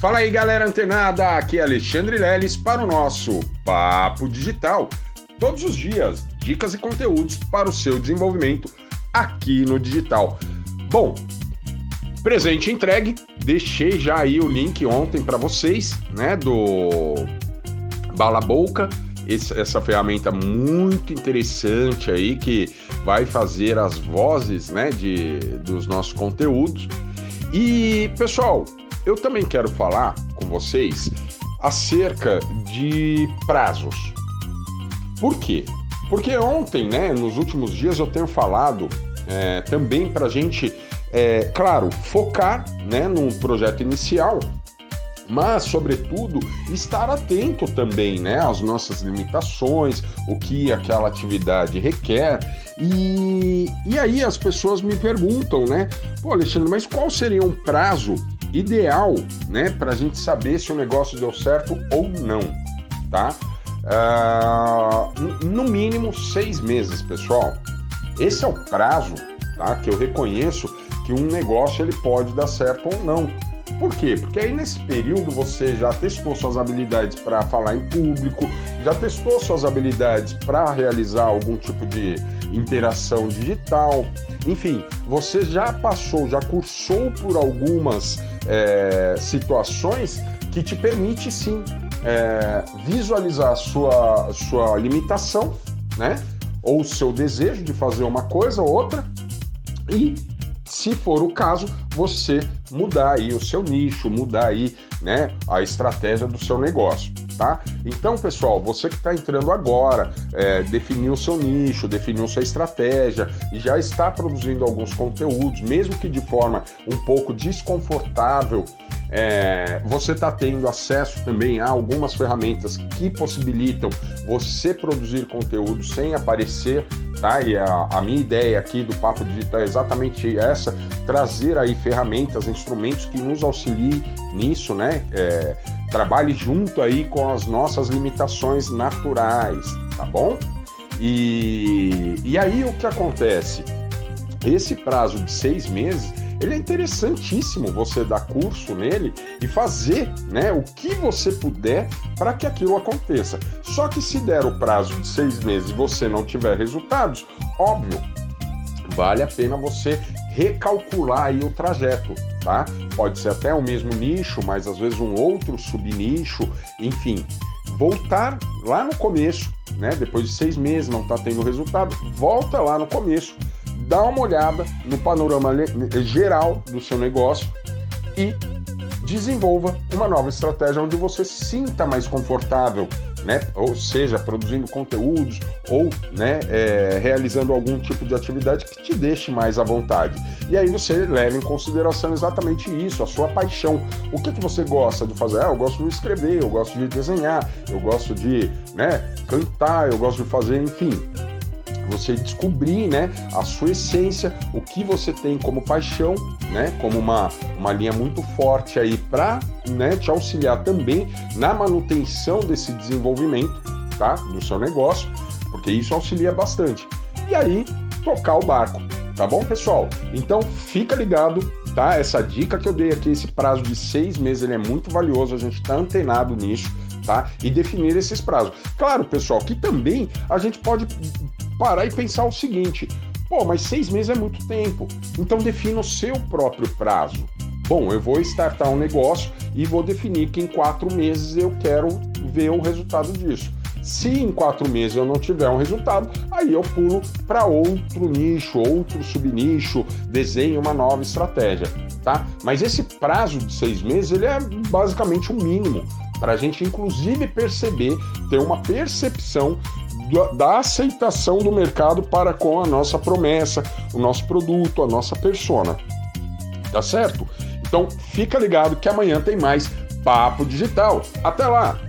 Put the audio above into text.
Fala aí, galera antenada! Aqui é Alexandre Leles para o nosso Papo Digital. Todos os dias, dicas e conteúdos para o seu desenvolvimento aqui no digital. Bom, presente entregue, deixei já aí o link ontem para vocês, né, do Bala Boca, essa ferramenta muito interessante aí que vai fazer as vozes, né, de, dos nossos conteúdos. E, pessoal, eu também quero falar com vocês acerca de prazos. Por quê? Porque ontem, né, nos últimos dias, eu tenho falado é, também para a gente, é, claro, focar né, num projeto inicial, mas, sobretudo, estar atento também né, às nossas limitações, o que aquela atividade requer. E, e aí as pessoas me perguntam, né? Pô, Alexandre, mas qual seria um prazo ideal, né, para a gente saber se o negócio deu certo ou não, tá? Uh, no mínimo seis meses, pessoal. Esse é o prazo, tá? Que eu reconheço que um negócio ele pode dar certo ou não. Por quê? Porque aí nesse período você já testou suas habilidades para falar em público, já testou suas habilidades para realizar algum tipo de interação digital, enfim, você já passou, já cursou por algumas é, situações que te permite sim é, visualizar a sua, sua limitação, né? Ou seu desejo de fazer uma coisa ou outra. E se for o caso, você mudar aí o seu nicho, mudar aí, né, a estratégia do seu negócio tá? Então, pessoal, você que está entrando agora, é, definiu seu nicho, definiu sua estratégia e já está produzindo alguns conteúdos, mesmo que de forma um pouco desconfortável, é, você está tendo acesso também a algumas ferramentas que possibilitam você produzir conteúdo sem aparecer, tá? E a, a minha ideia aqui do Papo Digital é exatamente essa: trazer aí ferramentas, instrumentos que nos auxiliem nisso, né? É, trabalhe junto aí com as nossas limitações naturais, tá bom? E, e aí o que acontece? Esse prazo de seis meses ele é interessantíssimo você dar curso nele e fazer né, o que você puder para que aquilo aconteça. Só que se der o prazo de seis meses e você não tiver resultados, óbvio, vale a pena você recalcular aí o trajeto, tá? Pode ser até o mesmo nicho, mas às vezes um outro subnicho, enfim, voltar lá no começo, né? Depois de seis meses não está tendo resultado, volta lá no começo, dá uma olhada no panorama geral do seu negócio e desenvolva uma nova estratégia onde você se sinta mais confortável né? Ou seja, produzindo conteúdos ou né, é, realizando algum tipo de atividade que te deixe mais à vontade. E aí você leva em consideração exatamente isso, a sua paixão. O que, que você gosta de fazer? Ah, eu gosto de escrever, eu gosto de desenhar, eu gosto de né, cantar, eu gosto de fazer, enfim você descobrir né, a sua essência, o que você tem como paixão, né, como uma, uma linha muito forte aí para né, te auxiliar também na manutenção desse desenvolvimento tá, do seu negócio, porque isso auxilia bastante. E aí, tocar o barco, tá bom, pessoal? Então, fica ligado, tá? Essa dica que eu dei aqui, esse prazo de seis meses, ele é muito valioso, a gente está antenado nisso. Tá? E definir esses prazos. Claro, pessoal, que também a gente pode parar e pensar o seguinte: pô, mas seis meses é muito tempo. Então defina o seu próprio prazo. Bom, eu vou startar um negócio e vou definir que em quatro meses eu quero ver o resultado disso. Se em quatro meses eu não tiver um resultado, aí eu pulo para outro nicho, outro subnicho, desenho uma nova estratégia, tá? Mas esse prazo de seis meses ele é basicamente o mínimo para a gente inclusive perceber, ter uma percepção da aceitação do mercado para com a nossa promessa, o nosso produto, a nossa persona. Tá certo? Então fica ligado que amanhã tem mais Papo Digital. Até lá!